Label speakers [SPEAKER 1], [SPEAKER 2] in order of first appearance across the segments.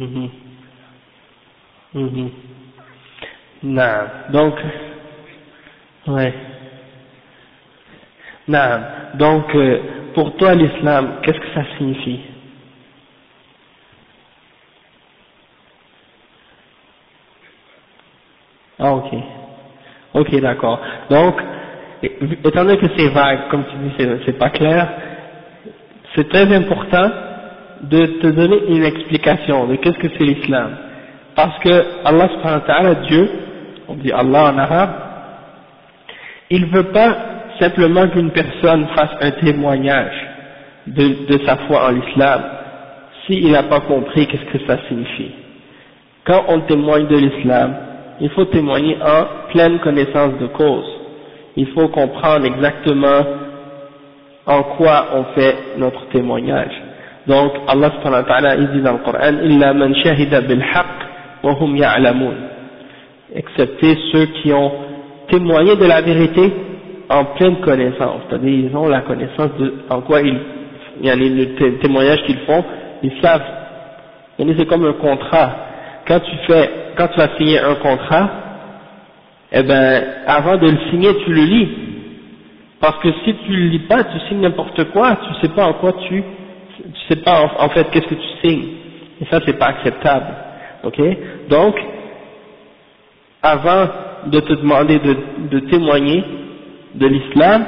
[SPEAKER 1] Mhm. Mhm. Non. Donc, ouais. Non. Donc, euh, pour toi, l'islam, qu'est-ce que ça signifie? Ah, ok. Ok, d'accord. Donc, étant donné que c'est vague, comme tu dis, c'est pas clair, c'est très important de te donner une explication de qu'est-ce que c'est l'islam. Parce que Allah subhanahu wa ta'ala, Dieu, on dit Allah en arabe, il veut pas simplement qu'une personne fasse un témoignage de, de sa foi en l'islam s'il n'a pas compris qu'est-ce que ça signifie. Quand on témoigne de l'islam, il faut témoigner en pleine connaissance de cause. Il faut comprendre exactement en quoi on fait notre témoignage. Donc Allah subhanahu wa ta'ala il dit dans le Coran illa man shahida bil wa hum ya'lamun excepté ceux qui ont témoigné de la vérité en pleine connaissance, c'est-à-dire ils ont la connaissance de en quoi ils il y a les témoignages qu'ils font, ils savent. C'est comme un contrat. Quand tu fais, quand tu vas signer un contrat, eh ben, avant de le signer, tu le lis. Parce que si tu le lis pas, tu signes n'importe quoi, tu sais pas en quoi tu sais pas en, fait qu'est-ce que tu signes. Et ça c'est pas acceptable. Ok? Donc, avant de te demander de, témoigner de l'islam,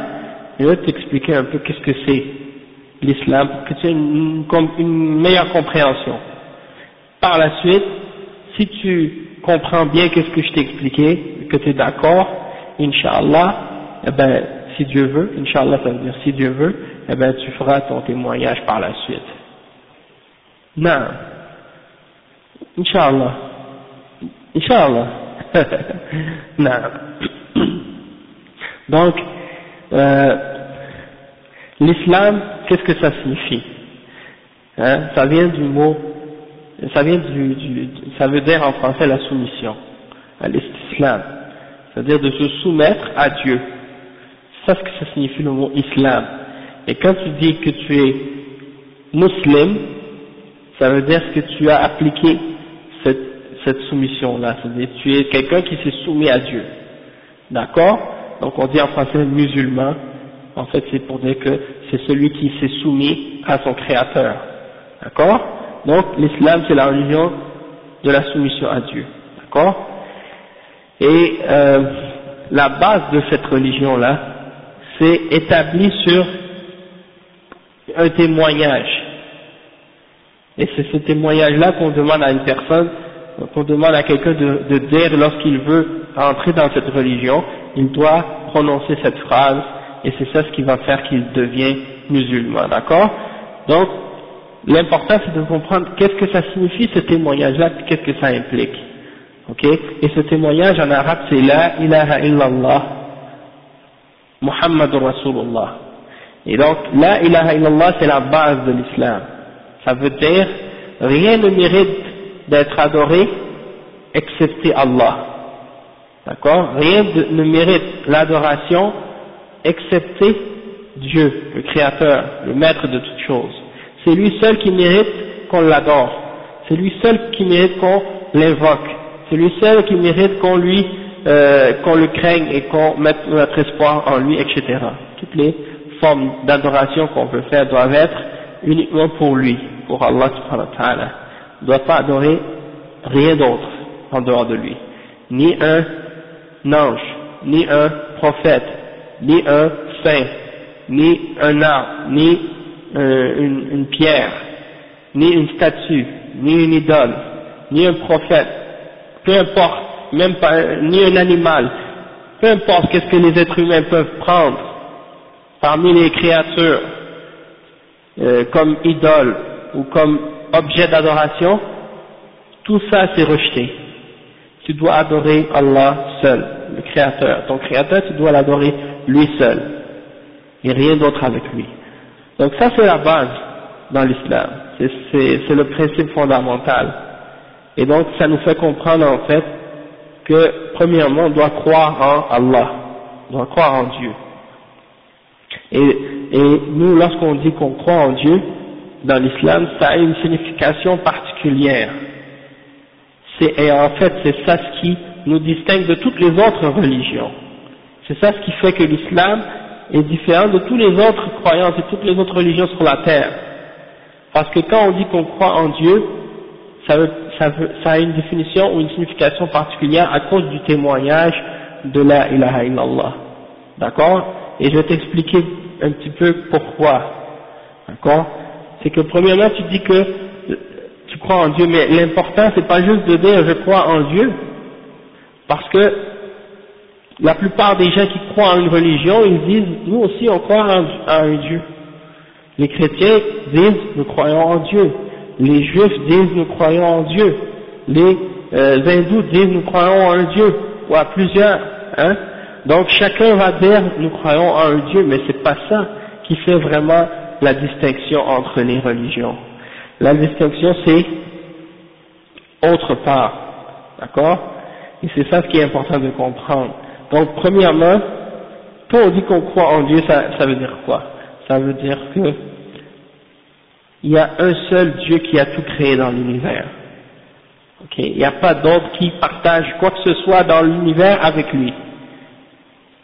[SPEAKER 1] je vais t'expliquer un peu qu'est-ce que c'est l'islam pour que tu aies une, une, meilleure compréhension. Par la suite, si tu comprends bien qu'est-ce que je t'ai expliqué, que tu es d'accord, Inch'Allah, eh ben, si Dieu veut, Inch'Allah ça veut dire si Dieu veut, eh ben, tu feras ton témoignage par la suite. Non. Inch'Allah. Inch'Allah. non. Donc, euh, l'islam, qu'est-ce que ça signifie? Hein, Ça vient du mot, ça vient du, ça veut dire en français la soumission, l'islam, c'est-à-dire de se soumettre à Dieu. C'est ce que ça signifie le mot islam. Et quand tu dis que tu es musulman, ça veut dire que tu as appliqué cette, soumission-là, c'est-à-dire tu es quelqu'un qui s'est soumis à Dieu. D'accord? Donc on dit en français musulman, en fait c'est pour dire que c'est celui qui s'est soumis à son créateur. D'accord? Donc l'islam c'est la religion de la soumission à Dieu. D'accord? Et euh, la base de cette religion-là, c'est établi sur un témoignage. Et c'est ce témoignage-là qu'on demande à une personne, qu'on demande à quelqu'un de, dire lorsqu'il veut entrer dans cette religion, il doit prononcer cette phrase et c'est ça ce qui va faire qu'il devient musulman, d'accord? Donc, l'important c'est de comprendre qu'est-ce que ça signifie ce témoignage-là, qu'est-ce que ça implique, ok? Et ce témoignage en arabe c'est La ilaha illallah, Muhammadur Rasulullah. Et donc, La ilaha illallah c'est la base de l'islam. Ça veut dire, rien ne mérite d'être adoré excepté Allah. D'accord? Rien ne mérite l'adoration excepté Dieu, le Créateur, le Maître de toutes choses. C'est lui seul qui mérite qu'on l'adore. C'est lui seul qui mérite qu'on l'invoque. C'est lui seul qui mérite qu'on lui, euh, qu'on le craigne et qu'on mette notre espoir en lui, etc. Toutes les formes d'adoration qu'on peut faire doivent être uniquement pour lui, pour Allah subhanahu wa ta'ala. Ne doit pas adorer rien d'autre en dehors de lui. Ni un ange, ni un prophète, ni un saint, ni un arbre, ni euh, une, une, pierre, ni une statue, ni une idole, ni un prophète, peu importe, même pas, ni un animal, peu importe qu'est-ce que les êtres humains peuvent prendre parmi les créatures euh, comme idole ou comme objet d'adoration, tout ça c'est rejeté. Tu dois adorer Allah seul, le Créateur. Ton Créateur, tu dois l'adorer lui seul et rien d'autre avec lui. Donc ça c'est la base dans l'islam, c'est le principe fondamental. Et donc ça nous fait comprendre en fait que premièrement on doit croire en Allah, on doit croire en Dieu. Et, et nous lorsqu'on dit qu'on croit en Dieu, dans l'islam ça a une signification particulière. Et en fait, c'est ça ce qui nous distingue de toutes les autres religions. C'est ça ce qui fait que l'islam est différent de toutes les autres croyances et toutes les autres religions sur la terre. Parce que quand on dit qu'on croit en Dieu, ça, ça, ça, a une définition ou une signification particulière à cause du témoignage de la ilaha illallah. D'accord? Et je vais t'expliquer un petit peu pourquoi. D'accord? C'est que premièrement, tu dis que tu crois en Dieu, mais l'important c'est pas juste de dire je crois en Dieu, parce que la plupart des gens qui croient en une religion, ils disent nous aussi on croit en, un Dieu. Les chrétiens disent nous croyons en Dieu. Les juifs disent nous croyons en Dieu. Les euh, hindous disent nous croyons en Dieu, ou à plusieurs. Hein Donc chacun va dire nous croyons en un Dieu, mais c'est pas ça qui fait vraiment la distinction entre les religions. La distinction c'est autre part, d'accord? Et c'est ça ce qui est important de comprendre. Donc premièrement, quand on dit qu'on croit en Dieu, ça, veut dire quoi? Ça veut dire que il y a un seul Dieu qui a tout créé dans l'univers. Ok, il n'y a pas d'autre qui partage quoi que ce soit dans l'univers avec lui.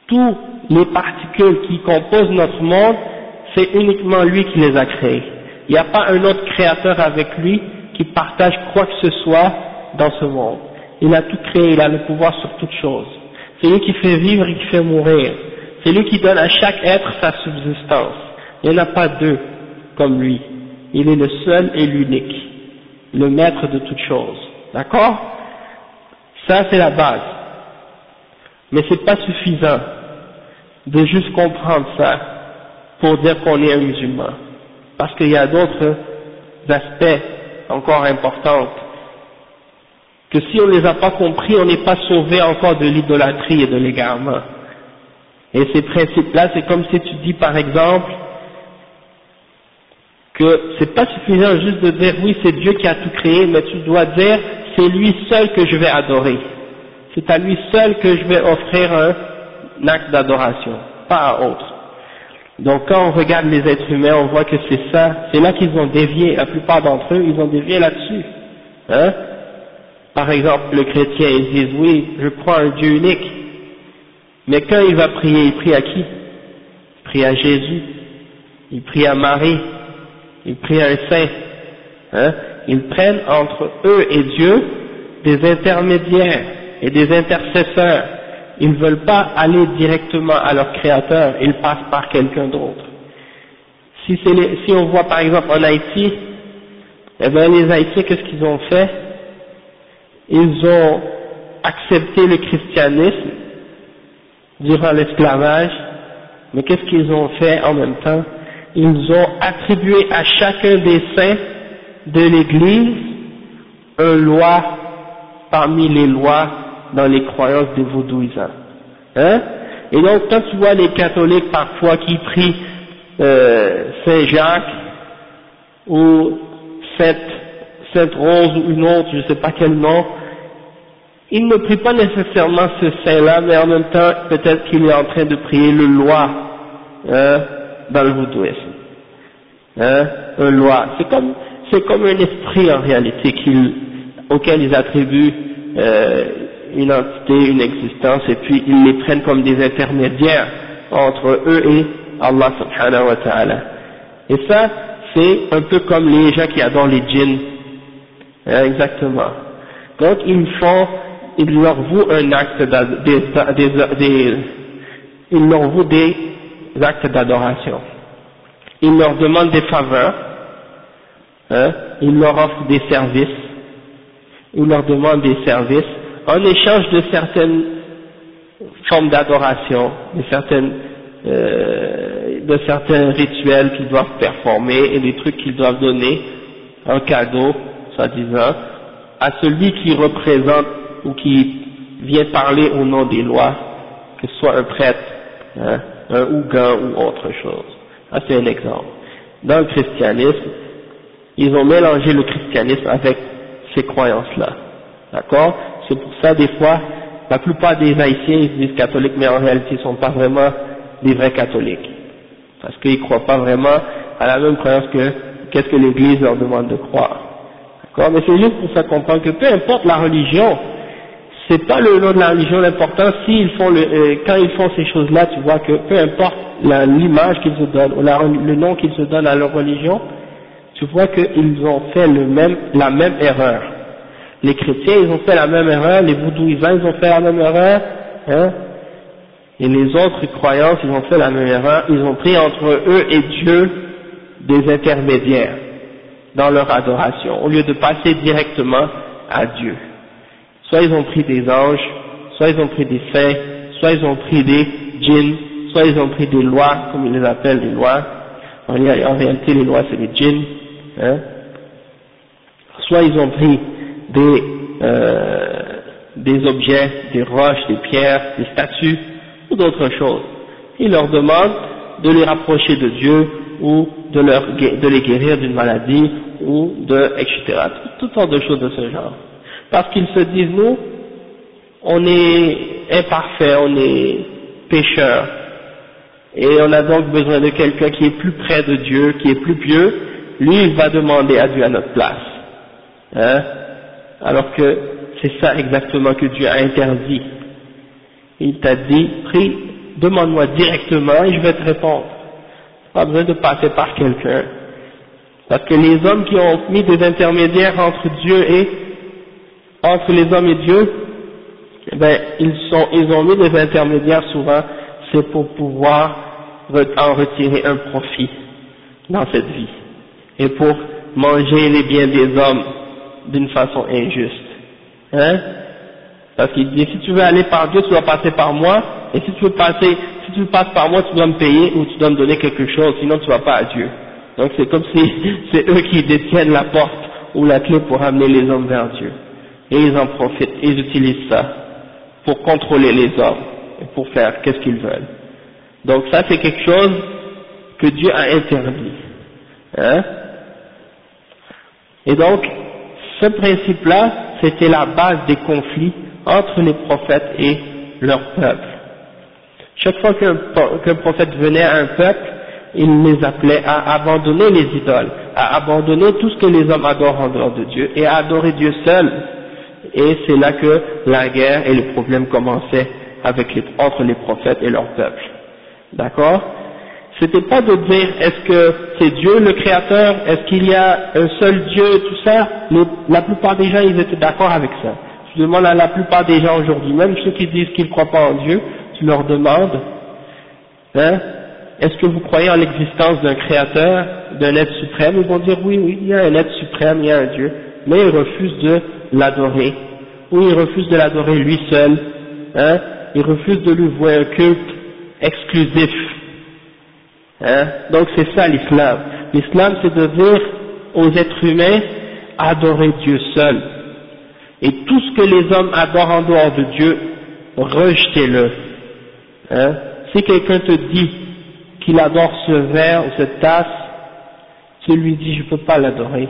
[SPEAKER 1] Tous les particules qui composent notre monde, c'est uniquement lui qui les a créées. Il n'y a pas un autre créateur avec lui qui partage quoi que ce soit dans ce monde. Il a tout créé, il a le pouvoir sur toute chose. C'est lui qui fait vivre et qui fait mourir. C'est lui qui donne à chaque être sa subsistance. Il n'y en a pas deux comme lui. Il est le seul et l'unique, le maître de toutes choses. D'accord? Ça c'est la base. Mais c'est pas suffisant de juste comprendre ça pour dire qu'on est un musulman. Parce qu'il y a d'autres aspects encore importants que si on ne les a pas compris, on n'est pas sauvé encore de l'idolâtrie et de l'égarement. Et ces principes-là, c'est comme si tu dis par exemple que c'est pas suffisant juste de dire oui c'est Dieu qui a tout créé, mais tu dois dire c'est lui seul que je vais adorer. C'est à lui seul que je vais offrir un acte d'adoration, pas à autre. Donc quand on regarde les êtres humains, on voit que c'est ça, c'est là qu'ils ont dévié, la plupart d'entre eux, ils ont dévié là-dessus. Hein? Par exemple, le chrétien, ils disent oui, je crois un Dieu unique. Mais quand il va prier, il prie à qui? Il prie à Jésus, il prie à Marie, il prie à un saint. Hein? Ils prennent entre eux et Dieu des intermédiaires et des intercesseurs. Ils ne veulent pas aller directement à leur créateur, ils passent par quelqu'un d'autre. Si, si, on voit par exemple en Haïti, eh bien les Haïtiens, qu'est-ce qu'ils ont fait? Ils ont accepté le christianisme durant l'esclavage, mais qu'est-ce qu'ils ont fait en même temps? Ils ont attribué à chacun des saints de l'Église un loi parmi les lois dans les croyances des vaudouisants. Hein? Et donc quand tu vois les catholiques parfois qui prient euh, Saint Jacques ou Sainte, Sainte Rose ou une autre, je ne sais pas quel nom, ils ne prient pas nécessairement ce saint-là, mais en même temps peut-être qu'il est en train de prier le loi hein, dans le vaudouisme. Hein, un loi. C'est comme c'est comme un esprit en réalité auquel ils attribuent euh, une entité, une existence, et puis ils les prennent comme des intermédiaires entre eux et Allah subhanahu wa ta'ala. Et ça, c'est un peu comme les gens qui adorent les djinns. Hein, exactement. Donc ils font, ils leur vouent un acte des, ils leur vouent des actes d'adoration. Ils leur demandent des faveurs, hein, il leur offre des services, il leur demande des services en échange de certaines formes d'adoration, euh, de certains rituels qu'ils doivent performer et des trucs qu'ils doivent donner en cadeau, soi-disant, à celui qui représente ou qui vient parler au nom des lois, que ce soit un prêtre, hein, un ougan ou autre chose. Ça c'est un exemple. Dans le christianisme, ils ont mélangé le christianisme avec ces croyances-là. D'accord? C'est pour ça, des fois, la plupart des haïtiens, ils disent catholiques, mais en réalité, ils ne sont pas vraiment des vrais catholiques. Parce qu'ils ne croient pas vraiment à la même croyance que qu'est-ce que l'Église leur demande de croire. D'accord? Mais c'est juste pour faire comprendre que peu importe la religion, c'est pas le nom de la religion l'important, s'ils font le, euh, quand ils font ces choses-là, tu vois que peu importe l'image qu'ils se donnent, ou le nom qu'ils se donnent à leur religion, tu vois qu'ils ont fait le même, la même erreur. Les chrétiens, ils ont fait la même erreur, les voudouisants, ils ont fait la même erreur, hein, et les autres croyances, ils ont fait la même erreur, ils ont pris entre eux et Dieu des intermédiaires dans leur adoration, au lieu de passer directement à Dieu. Soit ils ont pris des anges, soit ils ont pris des saints, soit ils ont pris des djinns, soit ils ont pris des lois, comme ils les appellent des lois. En, réalité, les lois, c'est des djinns. Hein. Soit ils ont pris des, euh, des objets, des roches, des pierres, des statues, ou d'autres choses. Ils leur demandent de les rapprocher de Dieu, ou de, leur, de les guérir d'une maladie, ou de, etc. Toutes sortes de choses de ce genre parce qu'ils se disent nous, on est imparfait, on est pécheur, et on a donc besoin de quelqu'un qui est plus près de Dieu, qui est plus pieux, lui il va demander à Dieu à notre place. Hein? Alors que c'est ça exactement que Dieu a interdit. Il t'a dit, prie, demande-moi directement et je vais te répondre. Pas besoin de passer par quelqu'un. Parce que les hommes qui ont mis des intermédiaires entre Dieu et entre les hommes et Dieu, eh ben, ils, sont, ils ont mis des intermédiaires souvent, c'est pour pouvoir en retirer un profit dans cette vie et pour manger les biens des hommes d'une façon injuste. Hein? Parce qu'il dit si tu veux aller par Dieu, tu dois passer par moi, et si tu veux passer, si tu passes par moi, tu dois me payer ou tu dois me donner quelque chose, sinon tu vas pas à Dieu. Donc c'est comme si c'est eux qui détiennent la porte ou la clé pour amener les hommes vers Dieu et ils en profitent, ils utilisent ça pour contrôler les hommes et pour faire qu'est-ce qu'ils veulent. Donc ça c'est quelque chose que Dieu a interdit. Hein? Et donc ce principe-là, c'était la base des conflits entre les prophètes et leur peuple. Chaque fois qu'un prophète venait à un peuple, il les appelait à abandonner les idoles, à abandonner tout ce que les hommes adorent en dehors de Dieu et à adorer Dieu seul et c'est là que la guerre et les problèmes commençaient entre les prophètes et leur peuple. D'accord? C'était pas de dire est-ce que c'est Dieu le créateur, est-ce qu'il y a un seul Dieu, tout ça? la plupart des gens ils étaient d'accord avec ça. Je demande à la plupart des gens aujourd'hui, même ceux qui disent qu'ils ne croient pas en Dieu, tu leur demandes, hein, est-ce que vous croyez en l'existence d'un créateur, d'un être suprême? Ils vont dire oui, oui, il y a un être suprême, il y a un Dieu, mais ils refusent de l'adorer, ou il refuse de l'adorer lui seul, hein, il refuse de lui vouer un culte exclusif. Hein, donc c'est ça l'islam. L'islam c'est de dire aux êtres humains, adorer Dieu seul. Et tout ce que les hommes adorent en dehors de Dieu, rejetez-le. Hein? Si quelqu'un te dit qu'il adore ce verre ou cette tasse, tu lui dis je ne peux pas l'adorer,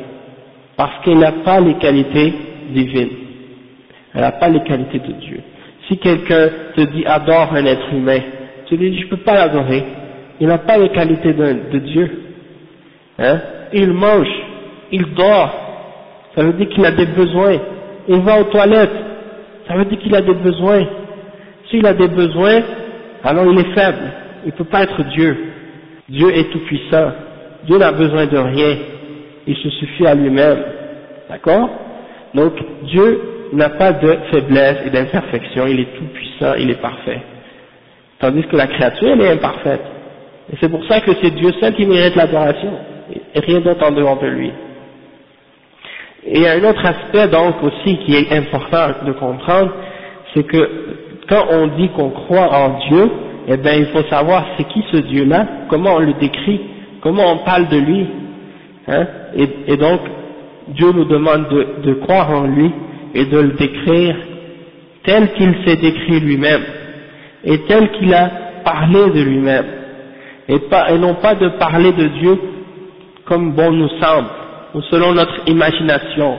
[SPEAKER 1] parce qu'il n'a pas les qualités divine. Elle n'a pas les qualités de Dieu. Si quelqu'un te dit adore un être humain, tu lui dis je ne peux pas l'adorer. Il n'a pas les qualités de, Dieu. Hein? Il mange, il dort. Ça veut dire qu'il a des besoins. Il va aux toilettes. Ça veut dire qu'il a des besoins. S'il a des besoins, alors il est faible. Il ne peut pas être Dieu. Dieu est tout puissant. Dieu n'a besoin de rien. Il se suffit à lui-même. D'accord? Donc Dieu n'a pas de faiblesse et d'imperfection, il est tout puissant, il est parfait. Tandis que la créature, elle est imparfaite. Et c'est pour ça que c'est Dieu seul qui mérite l'adoration, rien d'autre en dehors de lui. Et il y a un autre aspect donc aussi qui est important de comprendre, c'est que quand on dit qu'on croit en Dieu, eh bien il faut savoir c'est qui ce Dieu-là, comment on le décrit, comment on parle de lui. Hein et, et donc Dieu nous demande de, croire en lui et de le décrire tel qu'il s'est décrit lui-même et tel qu'il a parlé de lui-même et, non pas de parler de Dieu comme bon nous semble ou selon notre imagination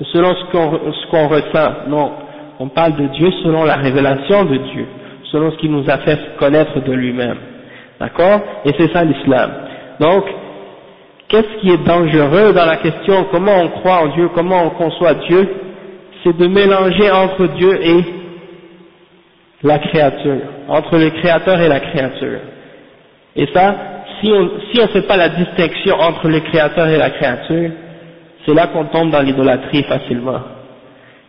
[SPEAKER 1] ou selon ce qu'on ressent, non, on parle de Dieu selon la révélation de Dieu, selon ce qu'il nous a fait connaître de lui-même, d'accord? Et c'est ça l'islam. Donc, qu'est-ce qui est dangereux dans la question comment on croit en Dieu, comment on conçoit Dieu, c'est de mélanger entre Dieu et la créature, entre le créateur et la créature. Et ça, si on si ne fait pas la distinction entre le créateur et la créature, c'est là qu'on tombe dans l'idolâtrie facilement.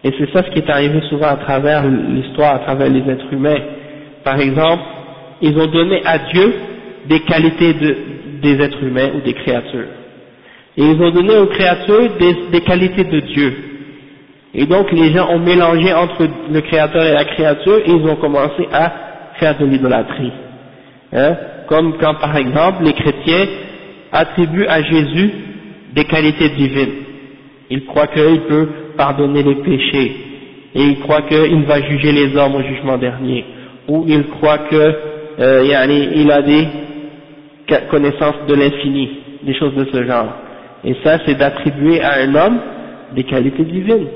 [SPEAKER 1] Et c'est ça ce qui est arrivé souvent à travers l'histoire, à travers les êtres humains. Par exemple, ils ont donné à Dieu des qualités de, des êtres humains ou des créatures. Et ils ont donné aux créatures des, des qualités de Dieu. Et donc les gens ont mélangé entre le créateur et la créature et ils ont commencé à faire de l'idolâtrie. Hein? Comme quand par exemple les chrétiens attribuent à Jésus des qualités divines. Ils croient qu'il peut pardonner les péchés et ils croient qu'il va juger les hommes au jugement dernier. Ou ils croient que euh, a des connaissances de l'infini, des choses de ce genre. Et ça, c'est d'attribuer à un homme des qualités divines.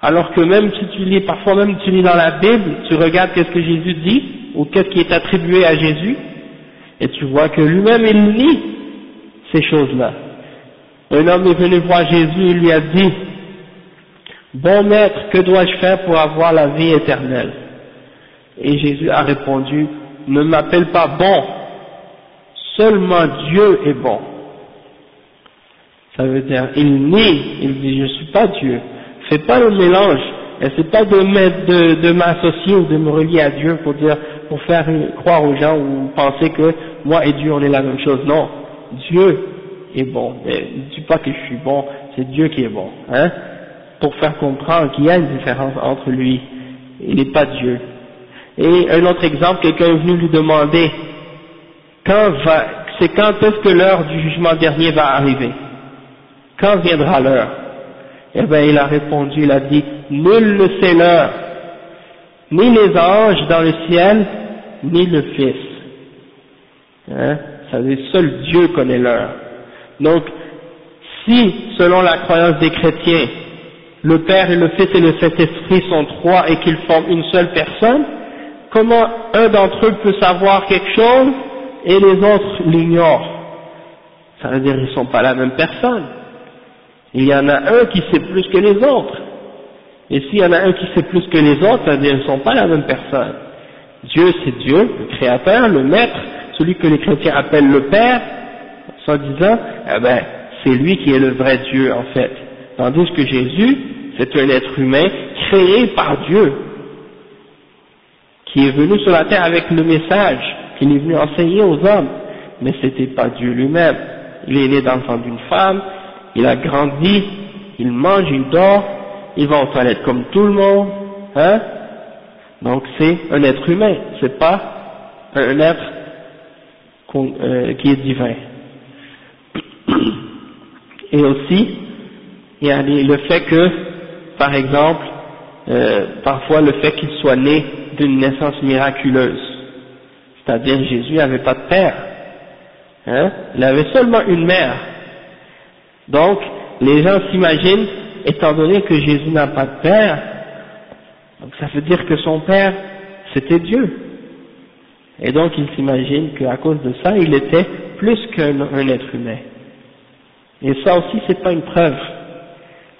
[SPEAKER 1] Alors que même si tu lis, parfois même tu lis dans la Bible, tu regardes qu'est-ce que Jésus dit, ou qu'est-ce qui est attribué à Jésus, et tu vois que lui-même il nie ces choses-là. Un homme est venu voir Jésus et lui a dit, Bon maître, que dois-je faire pour avoir la vie éternelle? Et Jésus a répondu, Ne m'appelle pas bon, seulement Dieu est bon. Ça veut dire, il nie, il dit, je ne suis pas Dieu. Fais pas le mélange. c'est pas de, de m'associer ou de me relier à Dieu pour dire, pour faire croire aux gens ou penser que moi et Dieu on est la même chose. Non. Dieu est bon. Ne dis pas que je suis bon, c'est Dieu qui est bon. Hein Pour faire comprendre qu'il y a une différence entre lui. Il n'est pas Dieu. Et un autre exemple, quelqu'un est venu lui demander, quand va, c'est quand est-ce que l'heure du jugement dernier va arriver? Quand viendra l'heure? Eh bien, il a répondu, il a dit, nul ne sait l'heure, ni les anges dans le ciel, ni le Fils. Hein? Ça veut dire, seul Dieu connaît l'heure. Donc, si, selon la croyance des chrétiens, le Père et le Fils et le Saint-Esprit sont trois et qu'ils forment une seule personne, comment un d'entre eux peut savoir quelque chose et les autres l'ignorent? Ça veut dire qu'ils ne sont pas la même personne. Il y en a un qui sait plus que les autres. Et s'il y en a un qui sait plus que les autres, ça veut dire qu'ils ne sont pas la même personne. Dieu c'est Dieu, le Créateur, le Maître, celui que les chrétiens appellent le Père, en disant, eh ben, c'est lui qui est le vrai Dieu en fait. Tandis que Jésus, c'est un être humain créé par Dieu, qui est venu sur la terre avec le message qu'il est venu enseigner aux hommes, mais c'était pas Dieu lui-même. Il est né dans le d'une femme, il a grandi, il mange, il dort, il va aux toilettes comme tout le monde, hein Donc c'est un être humain, c'est pas un être euh, qui est divin. Et aussi, il y a le fait que, par exemple, euh, parfois le fait qu'il soit né d'une naissance miraculeuse, c'est-à-dire Jésus n'avait pas de père, hein, il avait seulement une mère. Donc, les gens s'imaginent, étant donné que Jésus n'a pas de père, donc ça veut dire que son père, c'était Dieu. Et donc, ils s'imaginent qu'à cause de ça, il était plus qu'un être humain. Et ça aussi, c'est pas une preuve.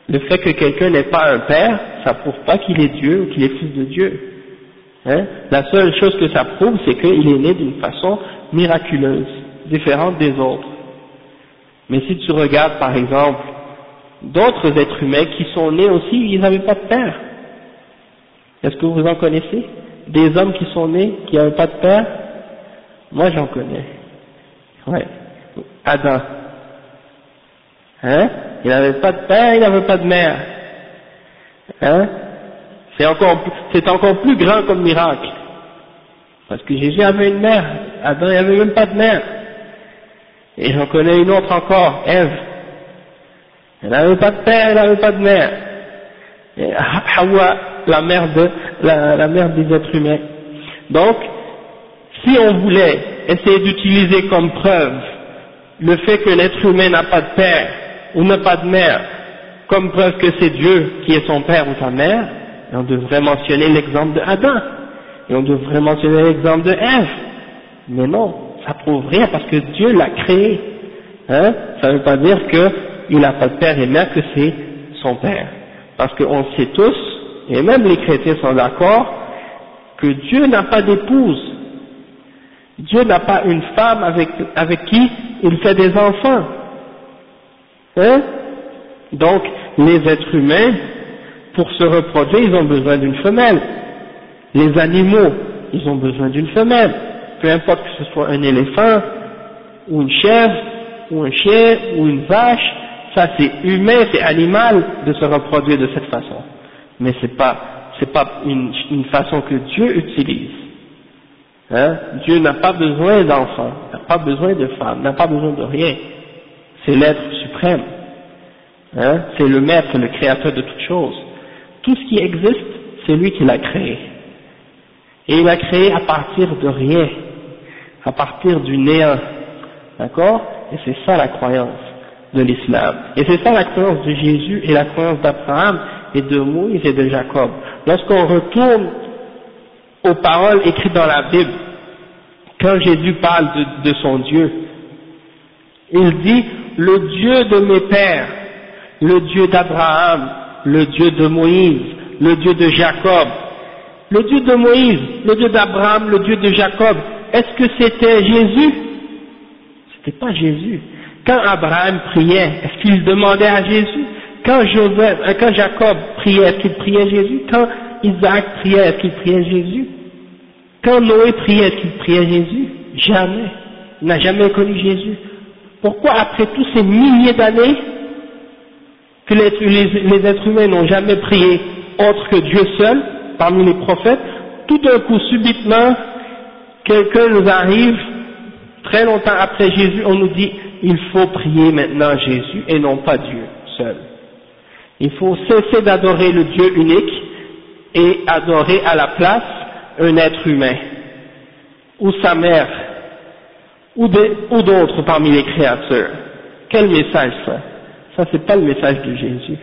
[SPEAKER 1] Le fait que quelqu'un n'ait pas un père, ça prouve pas qu'il est Dieu ou qu'il est fils de Dieu. Hein? La seule chose que ça prouve, c'est qu'il est né d'une façon miraculeuse, différente des autres. Mais si tu regardes, par exemple, d'autres êtres humains qui sont nés aussi, ils n'avaient pas de père. Est-ce que vous en connaissez? Des hommes qui sont nés, qui n'avaient pas de père? Moi, j'en connais. Ouais. Adam. Hein? Il n'avait pas de père, il n'avait pas de mère. Hein? C'est encore, plus grand comme miracle. Parce que Jésus avait une mère, Adam n'avait même pas de mère. Et j'en connais une autre encore, Ève. Elle n'avait pas de père, elle n'avait pas de mère. Et Hawa, la mère, de, la, mère des êtres humains. Donc, si on voulait essayer d'utiliser comme preuve le fait que l'être humain n'a pas de père, ou n'a pas de mère, comme preuve que c'est Dieu qui est son père ou sa mère, on devrait mentionner l'exemple de Adam, et on devrait mentionner l'exemple de Ève. Mais non, ça prouve rien parce que Dieu l'a créé. Hein? Ça ne veut pas dire qu'il n'a pas de père et mère, que c'est son père. Parce qu'on sait tous, et même les chrétiens sont d'accord, que Dieu n'a pas d'épouse. Dieu n'a pas une femme avec, qui il fait des enfants. Hein? Donc, les êtres humains, pour se reproduire, ils ont besoin d'une femelle. Les animaux, ils ont besoin d'une femelle. Peu importe que ce soit un éléphant, ou une chèvre, ou un chien, ou une vache, ça c'est humain, c'est animal de se reproduire de cette façon. Mais c'est pas, c'est pas une, façon que Dieu utilise. Hein? Dieu n'a pas besoin d'enfants, n'a pas besoin de femmes, n'a pas besoin de rien. C'est l'être suprême. Hein? C'est le maître, le créateur de toutes choses. Tout ce qui existe, c'est lui qui l'a créé. Et il l'a créé à partir de rien, à partir du néant. D'accord? Et c'est ça la croyance de l'islam. Et c'est ça la croyance de Jésus et la croyance d'Abraham et de Moïse et de Jacob. Lorsqu'on retourne aux paroles écrites dans la Bible, quand Jésus parle de, son Dieu, il dit le Dieu de mes pères, le Dieu d'Abraham, le Dieu de Moïse, le Dieu de Jacob. Le Dieu de Moïse, le Dieu d'Abraham, le Dieu de Jacob, est-ce que c'était Jésus? C'était pas Jésus. Quand Abraham priait, est-ce qu'il demandait à Jésus? Quand, Joseph, euh, quand Jacob priait, est-ce qu'il priait Jésus? Quand Isaac priait, est-ce qu'il priait Jésus? Quand Noé priait, est-ce qu'il priait Jésus? Jamais. Il n'a jamais connu Jésus. Pourquoi après tous ces milliers d'années que les, les êtres humains n'ont jamais prié autre que Dieu seul, parmi les prophètes, tout d'un coup, subitement, quelqu'un nous arrive, très longtemps après Jésus, on nous dit, il faut prier maintenant Jésus et non pas Dieu seul. Il faut cesser d'adorer le Dieu unique et adorer à la place un être humain, ou sa mère, ou d'autres parmi les créatures. Quel message ça? Ça c'est pas le message de Jésus.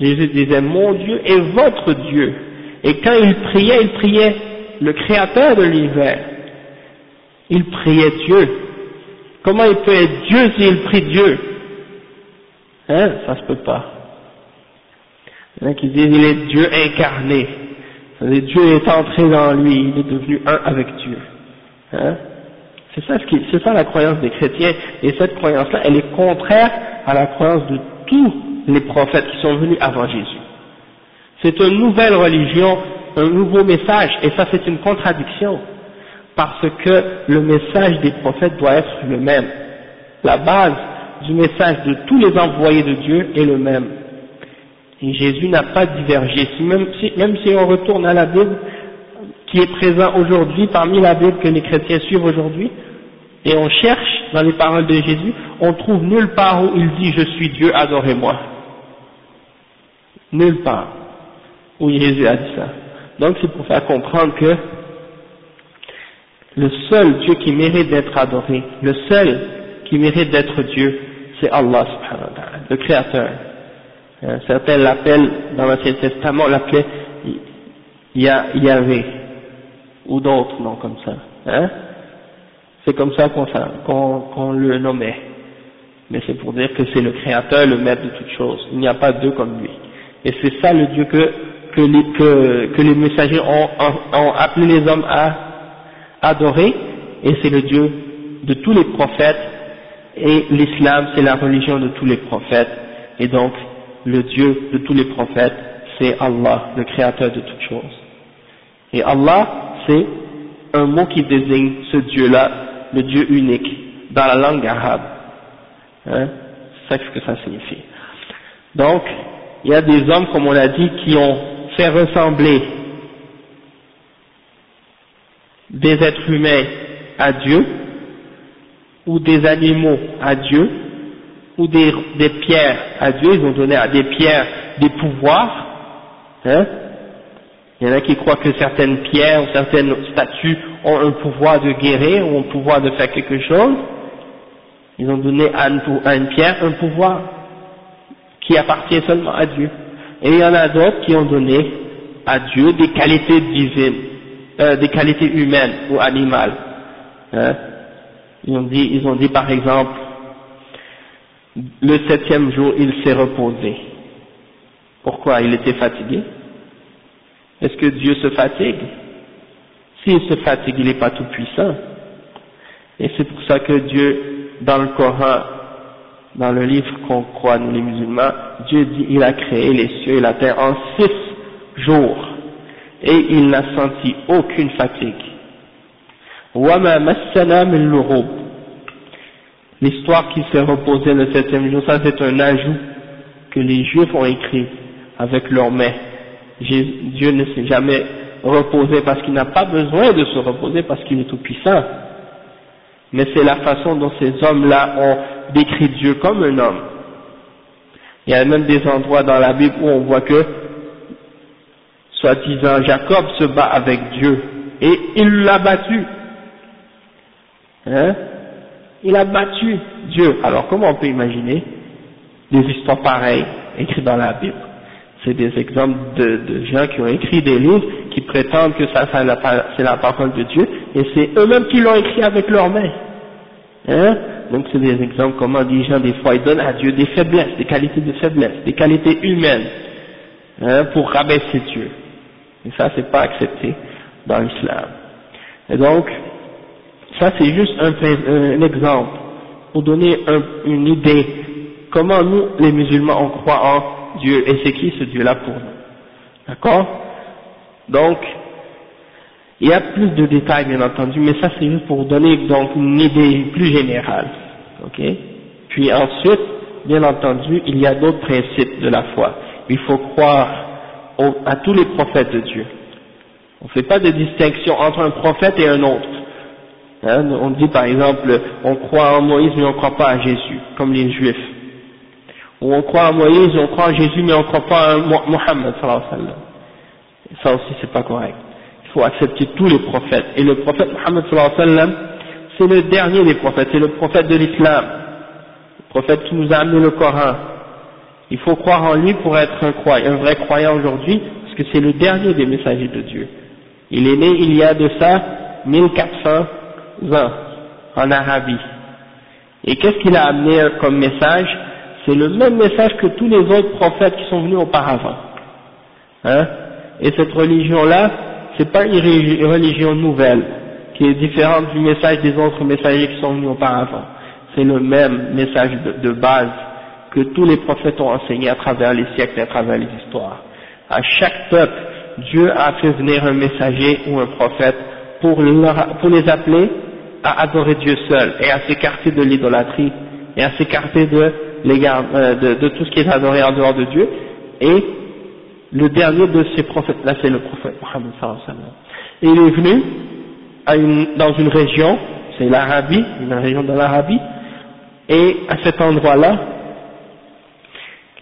[SPEAKER 1] Jésus disait mon Dieu est votre Dieu. Et quand il priait, il priait le créateur de l'univers. Il priait Dieu. Comment il peut être Dieu s'il prie Dieu? Hein? Ça se peut pas. Qui disent il est Dieu incarné. Dieu est entré dans lui, il est devenu un avec Dieu. Hein? C'est ça, c'est ça la croyance des chrétiens, et cette croyance-là, elle est contraire à la croyance de tous les prophètes qui sont venus avant Jésus. C'est une nouvelle religion, un nouveau message, et ça c'est une contradiction, parce que le message des prophètes doit être le même. La base du message de tous les envoyés de Dieu est le même. Et Jésus n'a pas divergé. même, si, on retourne à la Bible, qui est présent aujourd'hui parmi la Bible que les chrétiens suivent aujourd'hui, et on cherche dans les paroles de Jésus, on trouve nulle part où il dit je suis Dieu, adorez-moi. Nulle part où Jésus a dit ça. Donc c'est pour faire comprendre que le seul Dieu qui mérite d'être adoré, le seul qui mérite d'être Dieu, c'est Allah subhanahu wa ta'ala, le Créateur. Euh, certains l'appellent, dans l'Ancien Testament, l'appelaient Yahvé, ou d'autres noms comme ça. Hein c'est comme ça qu'on le nommait. Mais c'est pour dire que c'est le Créateur, le Maître de toutes choses. Il n'y a pas deux comme lui. Et c'est ça le Dieu que, que, les, messagers ont, ont, appelé les hommes à adorer, et c'est le Dieu de tous les prophètes, et l'islam c'est la religion de tous les prophètes, et donc le Dieu de tous les prophètes, c'est Allah, le créateur de toutes choses. Et Allah, c'est un mot qui désigne ce Dieu-là, le Dieu unique, dans la langue arabe. Hein? C'est ça que ça signifie. Donc, il y a des hommes, comme on l'a dit, qui ont fait ressembler des êtres humains à Dieu, ou des animaux à Dieu, ou des, des, pierres à Dieu, ils ont donné à des pierres des pouvoirs, hein il y en a qui croient que certaines pierres ou certaines statues ont un pouvoir de guérir ou un pouvoir de faire quelque chose. Ils ont donné à une, pierre un pouvoir qui appartient seulement à Dieu. Et il y en a d'autres qui ont donné à Dieu des qualités divines, euh, des qualités humaines ou animales. Hein ils, ont dit, ils ont dit par exemple, le septième jour, il s'est reposé. Pourquoi? Il était fatigué Est-ce que Dieu se fatigue? S'il se fatigue, il n'est pas tout puissant. Et c'est pour ça que Dieu, dans le Coran, dans le livre qu'on croit nous les musulmans, Dieu dit il a créé les cieux et la terre en six jours et il n'a senti aucune fatigue. L'histoire qui s'est reposée le septième jour, ça c'est un ajout que les Juifs ont écrit avec leurs mains. Dieu ne s'est jamais reposé parce qu'il n'a pas besoin de se reposer parce qu'il est tout puissant. Mais c'est la façon dont ces hommes-là ont décrit Dieu comme un homme. Il y a même des endroits dans la Bible où on voit que, soi-disant, Jacob se bat avec Dieu et il l'a battu. Hein? Il a battu Dieu. Alors comment on peut imaginer des histoires pareilles écrites dans la Bible? C'est des exemples de, gens qui ont écrit des livres qui prétendent que ça, c'est la parole de Dieu et c'est eux-mêmes qui l'ont écrit avec leurs mains. Hein? Donc c'est des exemples comment des gens des fois ils donnent à Dieu des faiblesses, des qualités de faiblesse, des qualités humaines hein, pour rabaisser Dieu. Et ça c'est pas accepté dans l'islam. Et donc ça c'est juste un, exemple pour donner une idée comment nous les musulmans on croit en Dieu et c'est qui ce Dieu-là pour nous. D'accord? Donc il y a plus de détails bien entendu, mais ça c'est juste pour donner donc une idée plus générale. Ok? Puis ensuite, bien entendu, il y a d'autres principes de la foi. Il faut croire à tous les prophètes de Dieu. On ne fait pas de distinction entre un prophète et un autre. Hein, on dit par exemple, on croit en Moïse mais on ne croit pas à Jésus, comme les Juifs. Ou on croit en Moïse, on croit en Jésus mais on ne croit pas à Mohammed Ça aussi c'est pas correct il faut accepter tous les prophètes. Et le prophète sallam, c'est le dernier des prophètes, c'est le prophète de l'islam, le prophète qui nous a amené le Coran. Il faut croire en lui pour être un, croyant, un vrai croyant aujourd'hui, parce que c'est le dernier des messagers de Dieu. Il est né il y a de ça 1400 en Arabie. Et qu'est-ce qu'il a amené comme message? C'est le même message que tous les autres prophètes qui sont venus auparavant. Hein? Et cette religion-là, c'est pas une religion nouvelle qui est différente du message des autres messagers qui sont venus auparavant. C'est le même message de, base que tous les prophètes ont enseigné à travers les siècles et à travers les histoires. À chaque peuple, Dieu a fait venir un messager ou un prophète pour, les appeler à adorer Dieu seul et à s'écarter de l'idolâtrie et à s'écarter de, euh, de, de tout ce qui est adoré en dehors de Dieu et le dernier de ces prophètes-là, c'est le prophète Mohammed. Et il est venu dans une région, c'est l'Arabie, une région de l'Arabie, et à cet endroit-là,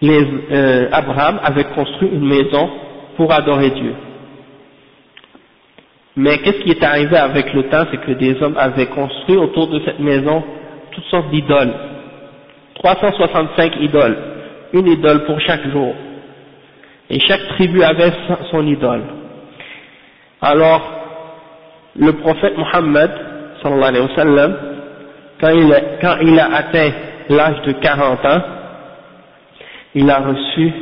[SPEAKER 1] euh, Abraham avait construit une maison pour adorer Dieu. Mais qu'est-ce qui est arrivé avec le temps, c'est que des hommes avaient construit autour de cette maison toutes sortes d'idoles. 365 idoles, une idole pour chaque jour et chaque tribu avait son idole. Alors, le prophète Mohammed, sallallahu alayhi wa sallam, quand il, a, quand il a atteint l'âge de 40 ans, il a reçu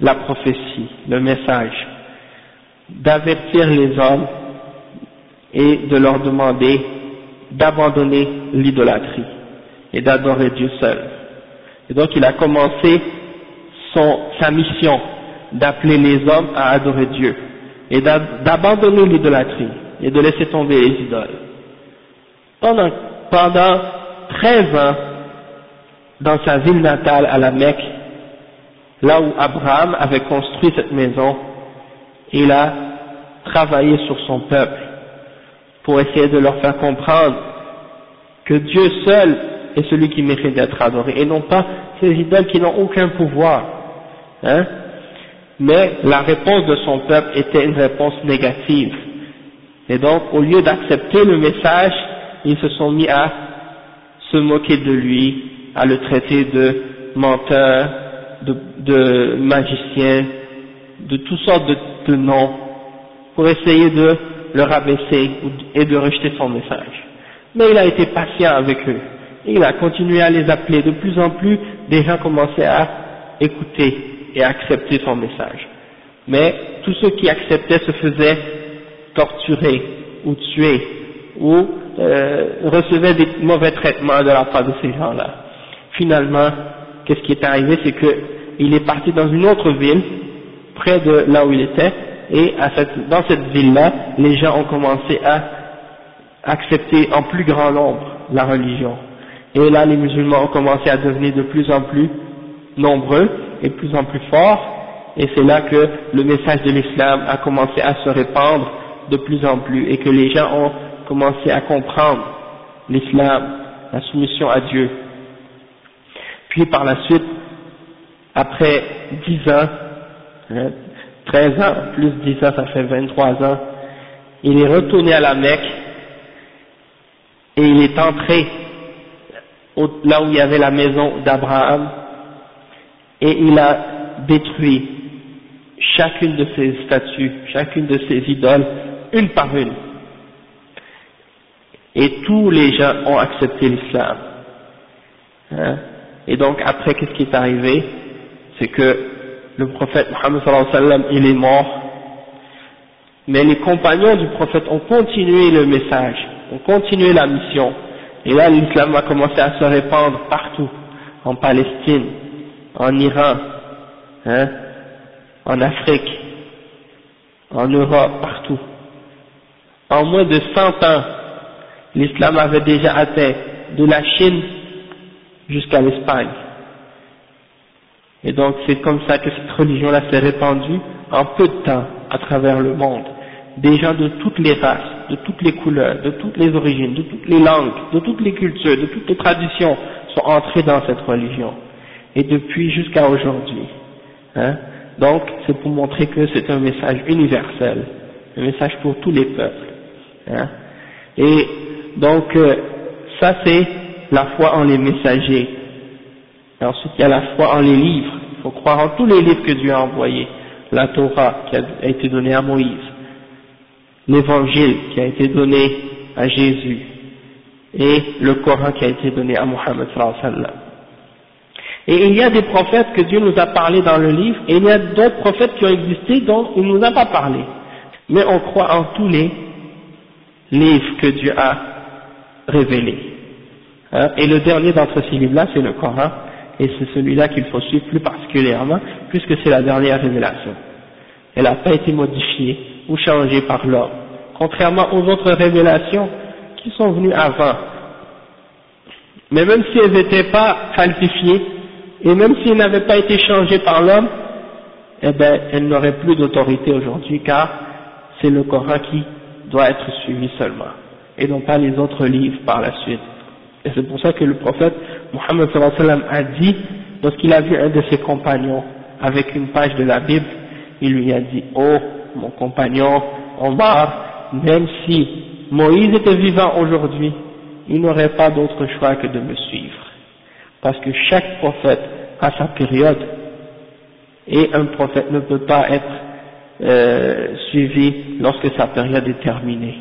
[SPEAKER 1] la prophétie, le message, d'avertir les hommes et de leur demander d'abandonner l'idolâtrie et d'adorer Dieu seul. Et donc il a commencé son, sa mission d'appeler les hommes à adorer Dieu et d'abandonner l'idolâtrie et de laisser tomber les idoles. Pendant, pendant 13 ans, dans sa ville natale à la Mecque, là où Abraham avait construit cette maison, il a travaillé sur son peuple pour essayer de leur faire comprendre que Dieu seul est celui qui mérite d'être adoré et non pas ces idoles qui n'ont aucun pouvoir. Hein mais la réponse de son peuple était une réponse négative. Et donc, au lieu d'accepter le message, ils se sont mis à se moquer de lui, à le traiter de menteur, de, magicien, de toutes sortes de, noms, pour essayer de le rabaisser et de rejeter son message. Mais il a été patient avec eux. Il a continué à les appeler. De plus en plus, des gens commençaient à écouter et accepter son message. Mais tous ceux qui acceptaient se faisaient torturer ou tuer ou euh, recevaient des mauvais traitements de la part de ces gens-là. Finalement, qu'est-ce qui est arrivé? C'est qu'il est parti dans une autre ville, près de là où il était, et dans cette ville-là, les gens ont commencé à accepter en plus grand nombre la religion. Et là, les musulmans ont commencé à devenir de plus en plus nombreux et de plus en plus forts, et c'est là que le message de l'islam a commencé à se répandre de plus en plus, et que les gens ont commencé à comprendre l'islam, la soumission à Dieu. Puis par la suite, après dix ans, 13 hein, ans, plus dix ans, ça fait 23 ans, il est retourné à la Mecque et il est entré là où il y avait la maison d'Abraham et il a détruit chacune de ses statues, chacune de ses idoles, une par une. Et tous les gens ont accepté l'islam. Hein? Et donc après, qu'est-ce qui est arrivé? C'est que le prophète Mohammed sallam, il est mort, mais les compagnons du prophète ont continué le message, ont continué la mission. Et là, l'islam a commencé à se répandre partout, en Palestine, en Iran, hein, en Afrique, en Europe, partout. En moins de 100 ans, l'islam avait déjà atteint de la Chine jusqu'à l'Espagne. Et donc c'est comme ça que cette religion-là s'est répandue en peu de temps à travers le monde. Des gens de toutes les races, de toutes les couleurs, de toutes les origines, de toutes les langues, de toutes les cultures, de toutes les traditions sont entrés dans cette religion. Et depuis jusqu'à aujourd'hui. Hein. Donc c'est pour montrer que c'est un message universel, un message pour tous les peuples. Hein. Et donc euh, ça c'est la foi en les messagers. Et ensuite il y a la foi en les livres. Il faut croire en tous les livres que Dieu a envoyés. La Torah qui a été donnée à Moïse, l'évangile qui a été donné à Jésus et le Coran qui a été donné à Mohammed Et il y a des prophètes que Dieu nous a parlé dans le livre et il y a d'autres prophètes qui ont existé dont il ne nous a pas parlé. Mais on croit en tous les livres que Dieu a révélés. Hein? Et le dernier d'entre ces livres-là, c'est le Coran, et c'est celui-là qu'il faut suivre plus particulièrement, puisque c'est la dernière révélation. Elle n'a pas été modifiée ou changée par l'homme contrairement aux autres révélations qui sont venues avant. Mais même si elles n'étaient pas falsifiées, et même si elles n'avaient pas été changées par l'homme, eh bien, elles n'auraient plus d'autorité aujourd'hui, car c'est le Coran qui doit être suivi seulement, et non pas les autres livres par la suite. Et c'est pour ça que le prophète Mohammed a dit, lorsqu'il a vu un de ses compagnons avec une page de la Bible, il lui a dit, oh, mon compagnon Omar, même si Moïse était vivant aujourd'hui, il n'aurait pas d'autre choix que de me suivre. Parce que chaque prophète a sa période, et un prophète ne peut pas être euh, suivi lorsque sa période est terminée.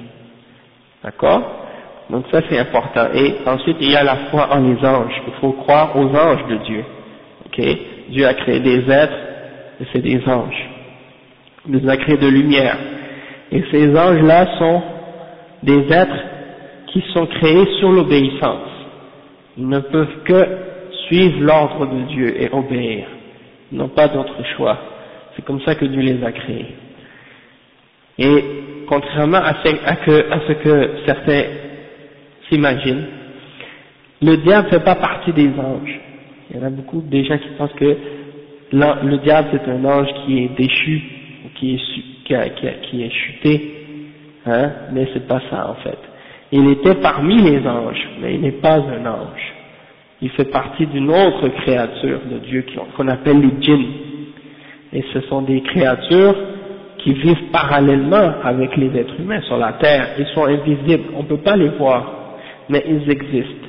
[SPEAKER 1] D'accord? Donc ça c'est important. Et ensuite il y a la foi en les anges. Il faut croire aux anges de Dieu. Ok? Dieu a créé des êtres, et c'est des anges. Il nous a créé de lumière. Et ces anges-là sont des êtres qui sont créés sur l'obéissance. Ils ne peuvent que suivre l'ordre de Dieu et obéir. Ils n'ont pas d'autre choix. C'est comme ça que Dieu les a créés. Et contrairement à ce, que, certains s'imaginent, le diable ne fait pas partie des anges. Il y en a beaucoup de gens qui pensent que le diable c'est un ange qui est déchu, qui est qui, est chuté, hein, mais c'est pas ça en fait. Il était parmi les anges, mais il n'est pas un ange. Il fait partie d'une autre créature de Dieu qu'on appelle les djinns. Et ce sont des créatures qui vivent parallèlement avec les êtres humains sur la terre. Ils sont invisibles, on ne peut pas les voir, mais ils existent.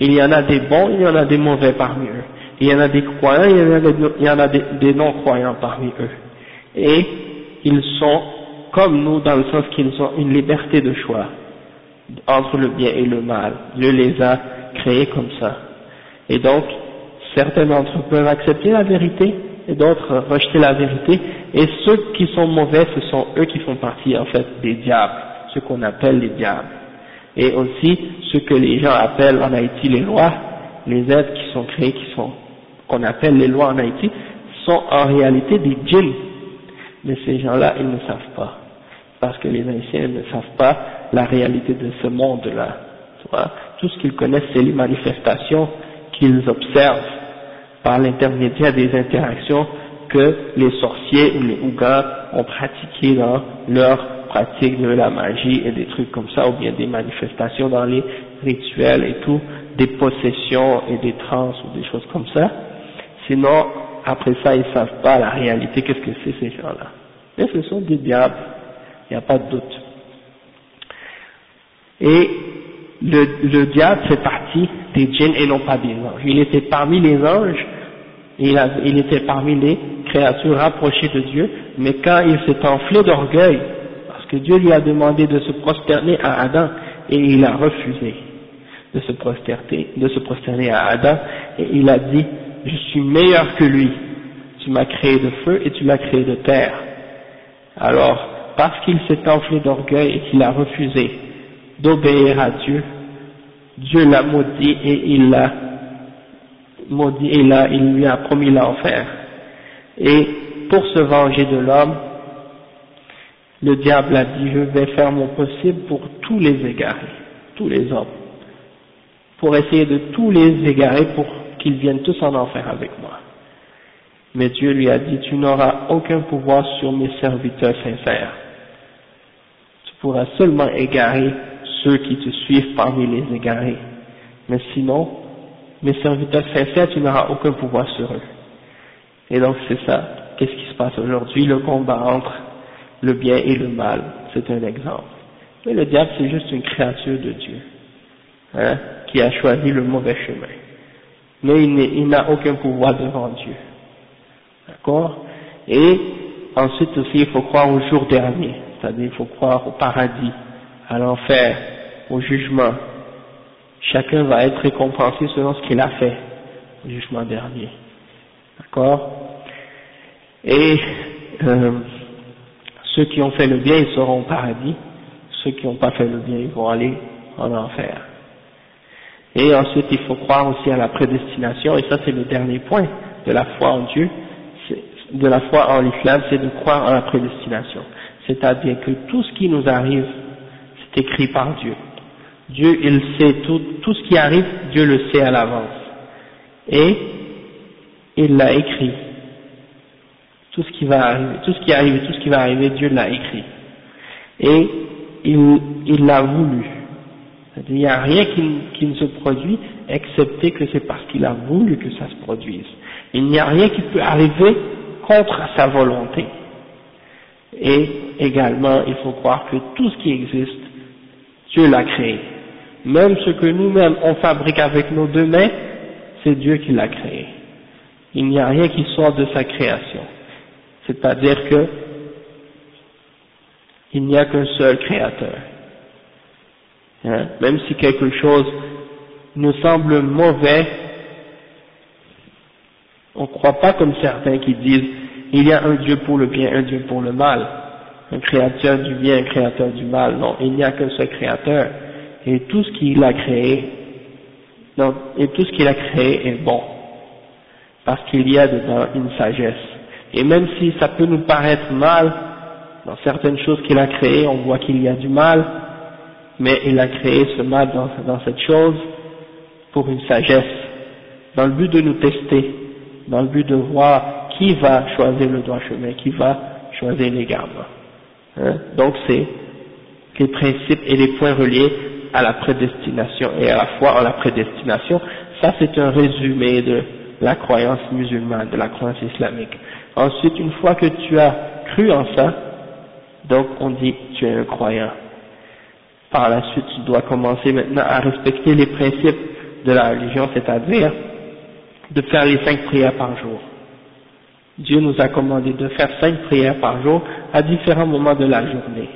[SPEAKER 1] Il y en a des bons, il y en a des mauvais parmi eux. Il y en a des croyants, il y en a des, non-croyants parmi eux. Et ils sont comme nous dans le sens qu'ils ont une liberté de choix entre le bien et le mal. Dieu les a créé comme ça. Et donc, certains d'entre eux peuvent accepter la vérité et d'autres rejeter la vérité. Et ceux qui sont mauvais, ce sont eux qui font partie en fait des diables, ce qu'on appelle les diables. Et aussi, ce que les gens appellent en Haïti les lois, les êtres qui sont créés, qui sont, qu'on appelle les lois en Haïti, sont en réalité des djinns. Mais ces gens-là, ils ne savent pas. Parce que les Haïtiens ne savent pas la réalité de ce monde-là. Tout ce qu'ils connaissent, c'est les manifestations qu'ils observent par l'intermédiaire des interactions que les sorciers ou les ougas ont pratiquées dans leur pratique de la magie et des trucs comme ça, ou bien des manifestations dans les rituels et tout, des possessions et des trans ou des choses comme ça. Sinon, après ça, ils savent pas la réalité, qu'est-ce que c'est ces gens-là? Mais ce sont des diables, il n'y a pas de doute. Et le, le diable fait partie des djinns et non pas des anges. Il était parmi les anges, il, était parmi les créatures rapprochées de Dieu, mais quand il s'est enflé d'orgueil, que Dieu lui a demandé de se prosterner à Adam, et il a refusé de se prosterner, de se prosterner à Adam, et il a dit, je suis meilleur que lui, tu m'as créé de feu et tu l'as créé de terre. Alors, parce qu'il s'est enflé d'orgueil et qu'il a refusé d'obéir à Dieu, Dieu l'a maudit et il l'a maudit et là, il lui a promis l'enfer. Et pour se venger de l'homme, le diable a dit, je vais faire mon possible pour tous les égarer, tous les hommes, pour essayer de tous les égarer pour qu'ils viennent tous en enfer avec moi. Mais Dieu lui a dit, tu n'auras aucun pouvoir sur mes serviteurs sincères. Tu pourras seulement égarer ceux qui te suivent parmi les égarés. Mais sinon, mes serviteurs sincères, tu n'auras aucun pouvoir sur eux. Et donc c'est ça. Qu'est-ce qui se passe aujourd'hui? Le combat entre le bien et le mal. C'est un exemple. Mais le diable, c'est juste une créature de Dieu, hein, qui a choisi le mauvais chemin. Mais il n'a aucun pouvoir devant Dieu. D'accord? Et ensuite aussi, il faut croire au jour dernier. C'est-à-dire, il faut croire au paradis, à l'enfer, au jugement. Chacun va être récompensé selon ce qu'il a fait au jugement dernier. D'accord? Et euh, ceux qui ont fait le bien, ils seront au paradis. Ceux qui n'ont pas fait le bien, ils vont aller en enfer. Et ensuite, il faut croire aussi à la prédestination, et ça c'est le dernier point de la foi en Dieu, de la foi en l'islam, c'est de croire en la prédestination. C'est-à-dire que tout ce qui nous arrive, c'est écrit par Dieu. Dieu, il sait tout, tout ce qui arrive, Dieu le sait à l'avance. Et il l'a écrit. Tout ce qui va arriver, tout ce qui arrive, tout ce qui va arriver, Dieu l'a écrit. Et il l'a voulu. Il n'y a rien qui, qui, ne se produit excepté que c'est parce qu'il a voulu que ça se produise. Il n'y a rien qui peut arriver contre sa volonté. Et également, il faut croire que tout ce qui existe, Dieu l'a créé. Même ce que nous-mêmes on fabrique avec nos deux mains, c'est Dieu qui l'a créé. Il n'y a rien qui sort de sa création. C'est-à-dire que il n'y a qu'un seul créateur. Hein? Même si quelque chose nous semble mauvais, on ne croit pas comme certains qui disent il y a un Dieu pour le bien, un Dieu pour le mal, un créateur du bien, un créateur du mal. Non, il n'y a qu'un seul créateur et tout ce qu'il a créé, et tout ce qu'il a créé est bon, parce qu'il y a dedans une sagesse. Et même si ça peut nous paraître mal, dans certaines choses qu'il a créées, on voit qu'il y a du mal, mais il a créé ce mal dans, cette chose pour une sagesse, dans le but de nous tester, dans le but de voir qui va choisir le droit chemin, qui va choisir l'égarement. Hein? Donc c'est les principes et les points reliés à la prédestination et à la foi en la prédestination. Ça, c'est un résumé de la croyance musulmane, de la croyance islamique. Ensuite, une fois que tu as cru en ça, donc on dit tu es un croyant. Par la suite, tu dois commencer maintenant à respecter les principes de la religion, c'est-à-dire de faire les cinq prières par jour. Dieu nous a commandé de faire cinq prières par jour à différents moments de la journée.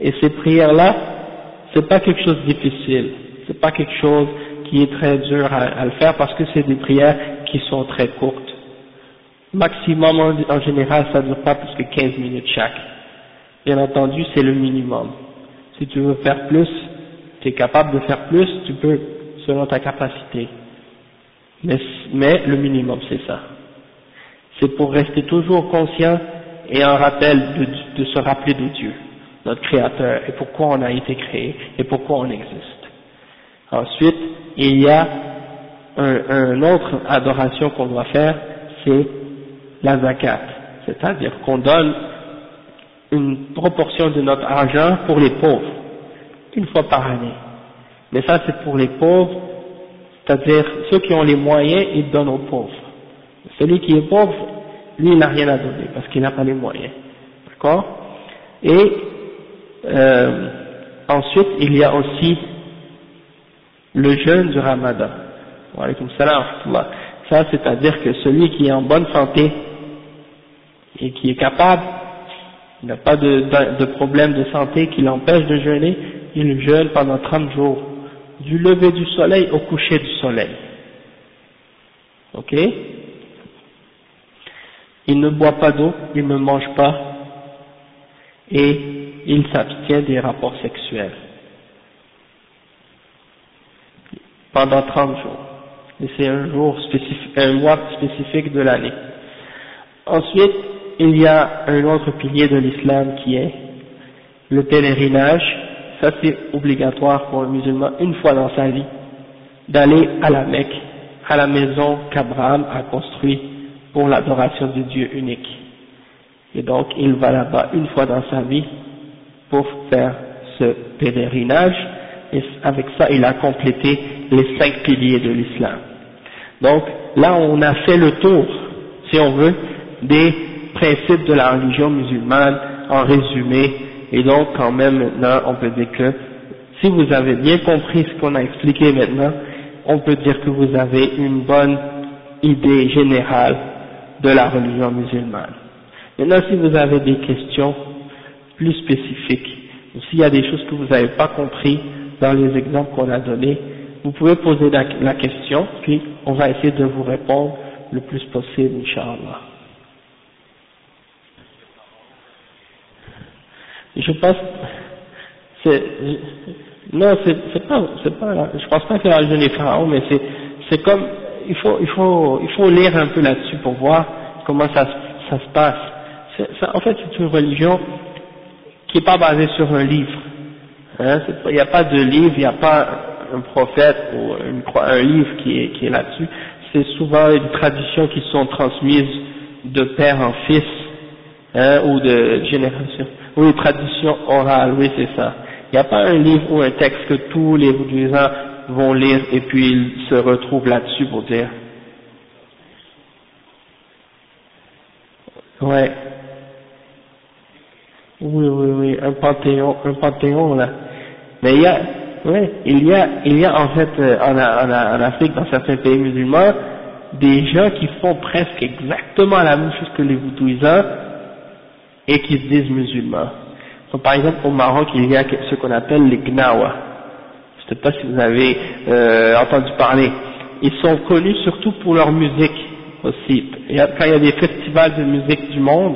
[SPEAKER 1] Et ces prières-là, c'est pas quelque chose de difficile, c'est pas quelque chose qui est très dur à, le faire parce que c'est des prières qui sont très courtes. Maximum en, général, ça ne dure pas plus que 15 minutes chaque. Bien entendu, c'est le minimum. Si tu veux faire plus, tu es capable de faire plus, tu peux selon ta capacité. Mais, mais le minimum, c'est ça. C'est pour rester toujours conscient et en rappel de, de se rappeler de Dieu, notre Créateur, et pourquoi on a été créé, et pourquoi on existe. Ensuite, il y a un, un autre adoration qu'on doit faire, c'est la zakat, c'est-à-dire qu'on donne une proportion de notre argent pour les pauvres, une fois par année. Mais ça c'est pour les pauvres, c'est-à-dire ceux qui ont les moyens, ils donnent aux pauvres. Celui qui est pauvre, lui n'a rien à donner parce qu'il n'a pas les moyens. D'accord? Et euh, ensuite il y a aussi le jeûne du ramadan. Ça c'est-à-dire que celui qui est en bonne santé et qui est capable, il n'a pas de, de, problème de santé qui l'empêche de jeûner, il jeûne pendant 30 jours, du lever du soleil au coucher du soleil. Ok? Il ne boit pas d'eau, il ne mange pas, et il s'abstient des rapports sexuels. Pendant 30 jours. Et c'est un jour spécifique, un mois spécifique de l'année. Ensuite, il y a un autre pilier de l'islam qui est le pèlerinage. Ça c'est obligatoire pour un musulman une fois dans sa vie d'aller à la Mecque, à la maison qu'Abraham a construite pour l'adoration du Dieu unique. Et donc il va là-bas une fois dans sa vie pour faire ce pèlerinage et avec ça il a complété les cinq piliers de l'islam. Donc là on a fait le tour, si on veut, des principes de la religion musulmane en résumé, et donc quand même maintenant on peut dire que si vous avez bien compris ce qu'on a expliqué maintenant, on peut dire que vous avez une bonne idée générale de la religion musulmane. Maintenant si vous avez des questions plus spécifiques, ou s'il y a des choses que vous n'avez pas compris dans les exemples qu'on a donnés, vous pouvez poser la, la question, puis on va essayer de vous répondre le plus possible, Inch'Allah. Je pense, c'est, non, c'est pas, c'est pas, je pense pas que la religion des pharaons, mais c'est, c'est comme, il faut, il faut, il faut lire un peu là-dessus pour voir comment ça, ça se passe. En fait, c'est une religion qui n'est pas basée sur un livre. Hein, il n'y a pas de livre, il n'y a pas un prophète ou une, un livre qui est, qui est là-dessus. C'est souvent des traditions qui sont transmises de père en fils hein, ou de génération. Oui, tradition orale, oui c'est ça. Il n'y a pas un livre ou un texte que tous les bouddhistes vont lire et puis ils se retrouvent là-dessus pour dire. Ouais. Oui, oui, oui, un panthéon, un panthéon là. Mais il y a, ouais, il y a, il y a en fait euh, en, en, Afrique, dans certains pays musulmans, des gens qui font presque exactement la même chose que les bouddhistes et qui se disent musulmans. Donc, par exemple, au Maroc, il y a ce qu'on appelle les Gnawa. Je ne sais pas si vous avez euh, entendu parler. Ils sont connus surtout pour leur musique aussi. Quand il y a des festivals de musique du monde,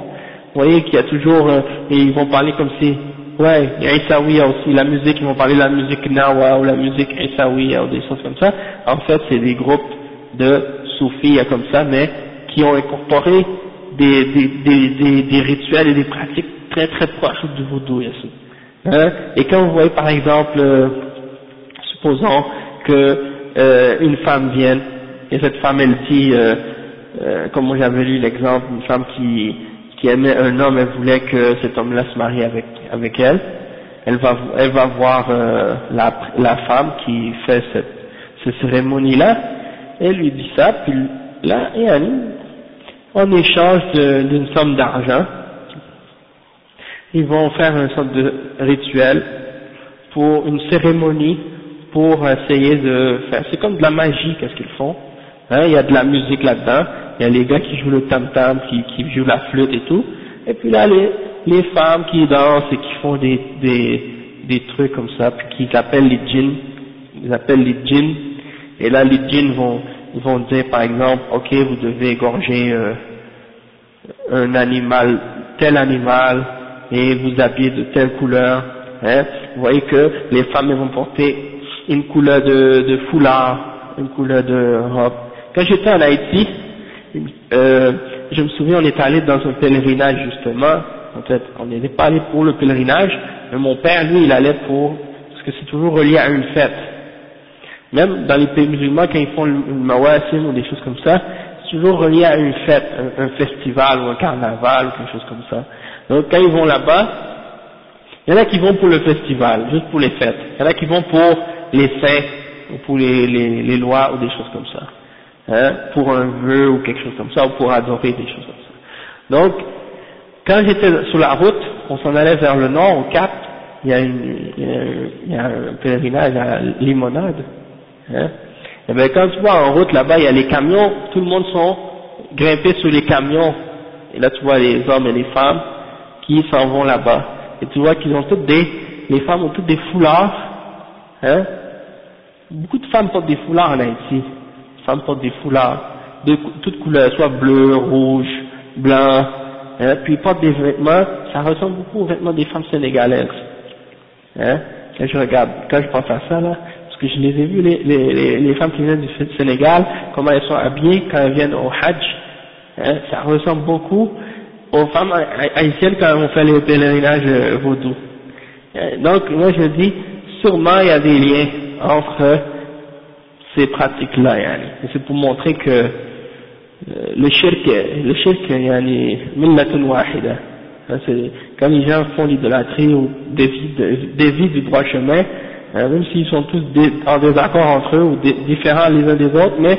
[SPEAKER 1] vous voyez qu'il y a toujours, euh, et ils vont parler comme si, ouais, il y a Issaouia aussi, la musique, ils vont parler de la musique Gnawa ou la musique Issaouia ou des choses comme ça. En fait, c'est des groupes de soufis comme ça, mais qui ont incorporé des, des, des, des, rituels et des pratiques très très proches du vaudouisme. Hein? Et quand vous voyez par exemple, euh, supposons que euh, une femme vienne et cette femme elle dit, euh, euh comme j'avais lu l'exemple, une femme qui, qui aimait un homme, elle voulait que cet homme-là se marie avec, avec elle, elle va, elle va voir euh, la, la femme qui fait cette, cette cérémonie-là, elle lui dit ça, puis là, et elle, en échange d'une somme d'argent, ils vont faire une sorte de rituel pour une cérémonie pour essayer de faire, c'est comme de la magie qu'est-ce qu'ils font, hein, il y a de la musique là-dedans, il y a les gars qui jouent le tam-tam, qui, qui jouent la flûte et tout, et puis là les, les femmes qui dansent et qui font des, des, des trucs comme ça, puis qu'ils appellent les djinns, ils appellent les djinns, Et là, les djinns vont, ils vont dire, par exemple, ok, vous devez égorger euh, un animal, tel animal, et vous habiller de telle couleur. Hein. Vous voyez que les femmes vont porter une couleur de, de foulard, une couleur de robe. Quand j'étais en Haïti, euh, je me souviens, on est allé dans un pèlerinage justement. En fait, on n'était pas allé pour le pèlerinage, mais mon père, lui, il allait pour, parce que c'est toujours relié à une fête. Même dans les pays musulmans, quand ils font le mawasim ou des choses comme ça, c'est toujours relié à une fête, un, festival ou un carnaval ou quelque chose comme ça. Donc quand ils vont là-bas, il y en a qui vont pour le festival, juste pour les fêtes. Il y en a qui vont pour les saints ou pour les, lois ou des choses comme ça. Hein, pour un vœu ou quelque chose comme ça, ou pour adorer des choses comme ça. Donc, quand j'étais sur la route, on s'en allait vers le nord, au Cap, il y a, une, il y a, un pèlerinage à Limonade. Hein, et bien quand tu vois en route là-bas, il y a les camions, tout le monde sont grimpés sur les camions. Et là tu vois les hommes et les femmes qui s'en vont là-bas. Et tu vois qu'ils ont toutes des, les femmes ont toutes des foulards. Hein, beaucoup de femmes portent des foulards en Haïti femmes portent des foulards de toutes couleurs, soit bleu, rouge, blanc, hein, puis ils portent des vêtements, ça ressemble beaucoup aux vêtements des femmes sénégalaises. Hein, quand je regarde, quand je pense à ça là, que je les ai vus, les, les, les femmes qui viennent du Sénégal, comment elles sont habillées quand elles viennent au Hajj, hein, ça ressemble beaucoup aux femmes haïtiennes quand on fait les pèlerinages euh, vaudou. Hein, donc moi je dis, sûrement il y a des liens entre ces pratiques-là, c'est pour montrer que euh, le shirk, le shirk, yani, millatun wahida. Quand les gens font l'idolâtrie ou dévient du droit chemin, hein, même s'ils sont tous en désaccord entre eux ou différents les uns des autres, mais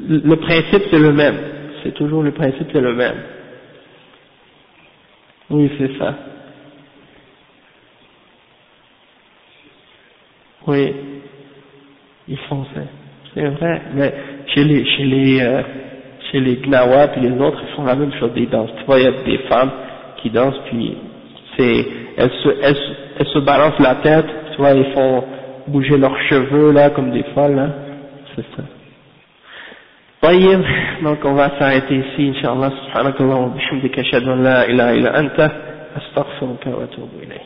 [SPEAKER 1] le principe c'est le même. C'est toujours le principe c'est le même. Oui, c'est ça. Oui ils font ça. C'est vrai, mais chez les, chez les, euh, chez les Gnawa et les autres, ils font la même chose, des danses. Tu vois, il y a des femmes qui dansent, puis c'est, elles se, elles, elles se balancent la tête, tu vois, ils font bouger leurs cheveux, là, comme des folles, là. C'est ça. طيب donc on va s'arrêter ici إن شاء الله سبحانك اللهم وبحمدك أشهد أن لا إله إلا أنت أستغفرك وأتوب إليك